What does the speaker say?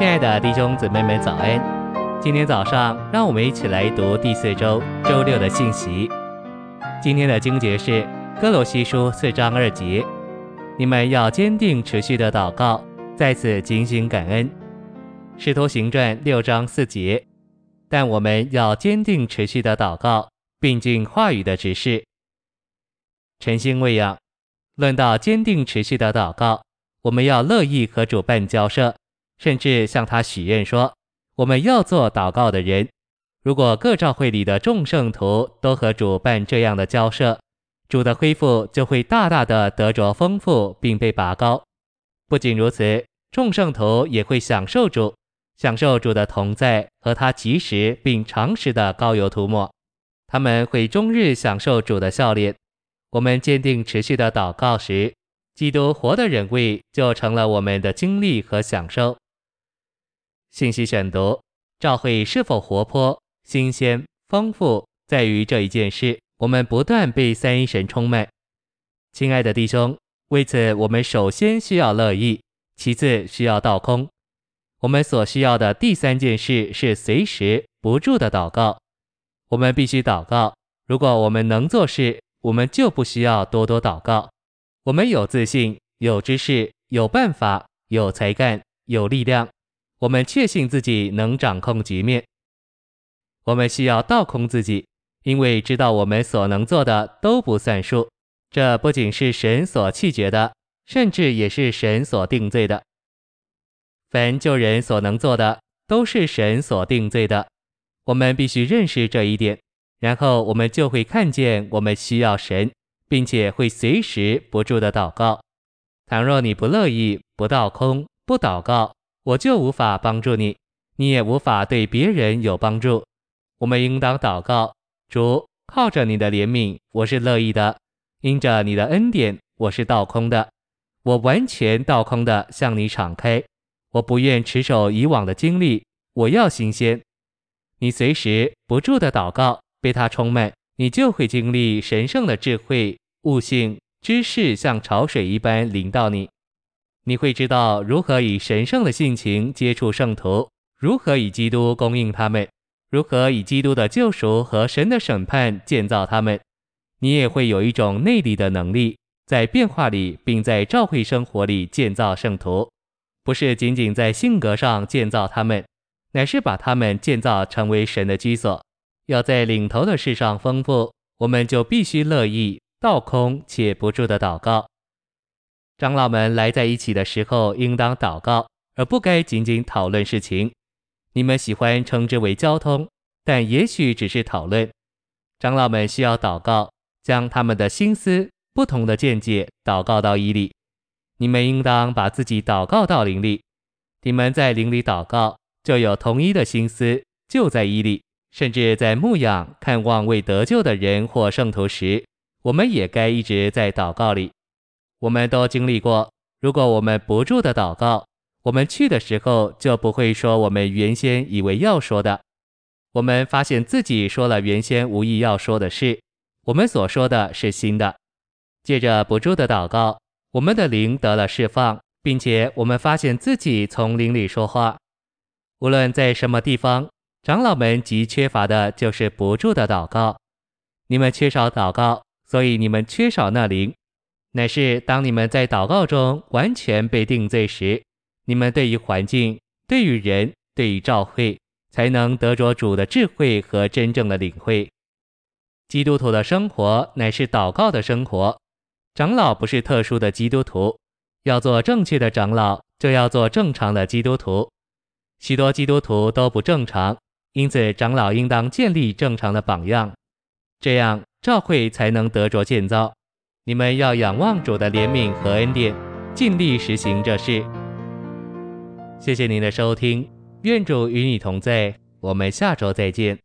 亲爱的弟兄姊妹们，早安！今天早上，让我们一起来读第四周周六的信息。今天的经节是哥罗西书四章二节：你们要坚定持续的祷告，在此警醒感恩。使徒行传六章四节：但我们要坚定持续的祷告，并尽话语的指示。晨星喂养，论到坚定持续的祷告，我们要乐意和主办交涉。甚至向他许愿说：“我们要做祷告的人。如果各教会里的众圣徒都和主办这样的交涉，主的恢复就会大大的得着丰富，并被拔高。不仅如此，众圣徒也会享受主，享受主的同在和他及时并长时的膏油涂抹。他们会终日享受主的笑脸。我们坚定持续的祷告时，基督活的人位就成了我们的经历和享受。”信息选读：教会是否活泼、新鲜、丰富，在于这一件事。我们不断被三一神充满。亲爱的弟兄，为此我们首先需要乐意，其次需要倒空。我们所需要的第三件事是随时不住的祷告。我们必须祷告。如果我们能做事，我们就不需要多多祷告。我们有自信、有知识、有办法、有才干、有力量。我们确信自己能掌控局面。我们需要倒空自己，因为知道我们所能做的都不算数。这不仅是神所弃绝的，甚至也是神所定罪的。凡救人所能做的，都是神所定罪的。我们必须认识这一点，然后我们就会看见我们需要神，并且会随时不住的祷告。倘若你不乐意、不倒空、不祷告，我就无法帮助你，你也无法对别人有帮助。我们应当祷告：主，靠着你的怜悯，我是乐意的；因着你的恩典，我是倒空的。我完全倒空的向你敞开。我不愿持守以往的经历，我要新鲜。你随时不住的祷告，被他充满，你就会经历神圣的智慧、悟性、知识，像潮水一般临到你。你会知道如何以神圣的性情接触圣徒，如何以基督供应他们，如何以基督的救赎和神的审判建造他们。你也会有一种内里的能力，在变化里，并在教会生活里建造圣徒，不是仅仅在性格上建造他们，乃是把他们建造成为神的居所。要在领头的事上丰富，我们就必须乐意倒空且不住的祷告。长老们来在一起的时候，应当祷告，而不该仅仅讨论事情。你们喜欢称之为交通，但也许只是讨论。长老们需要祷告，将他们的心思、不同的见解祷告到伊里。你们应当把自己祷告到灵里。你们在灵里祷告，就有同一的心思，就在伊里。甚至在牧养、看望未得救的人或圣徒时，我们也该一直在祷告里。我们都经历过，如果我们不住的祷告，我们去的时候就不会说我们原先以为要说的。我们发现自己说了原先无意要说的事，我们所说的是新的。借着不住的祷告，我们的灵得了释放，并且我们发现自己从灵里说话。无论在什么地方，长老们极缺乏的就是不住的祷告。你们缺少祷告，所以你们缺少那灵。乃是当你们在祷告中完全被定罪时，你们对于环境、对于人、对于教会，才能得着主的智慧和真正的领会。基督徒的生活乃是祷告的生活。长老不是特殊的基督徒，要做正确的长老，就要做正常的基督徒。许多基督徒都不正常，因此长老应当建立正常的榜样，这样教会才能得着建造。你们要仰望主的怜悯和恩典，尽力实行这事。谢谢您的收听，愿主与你同在，我们下周再见。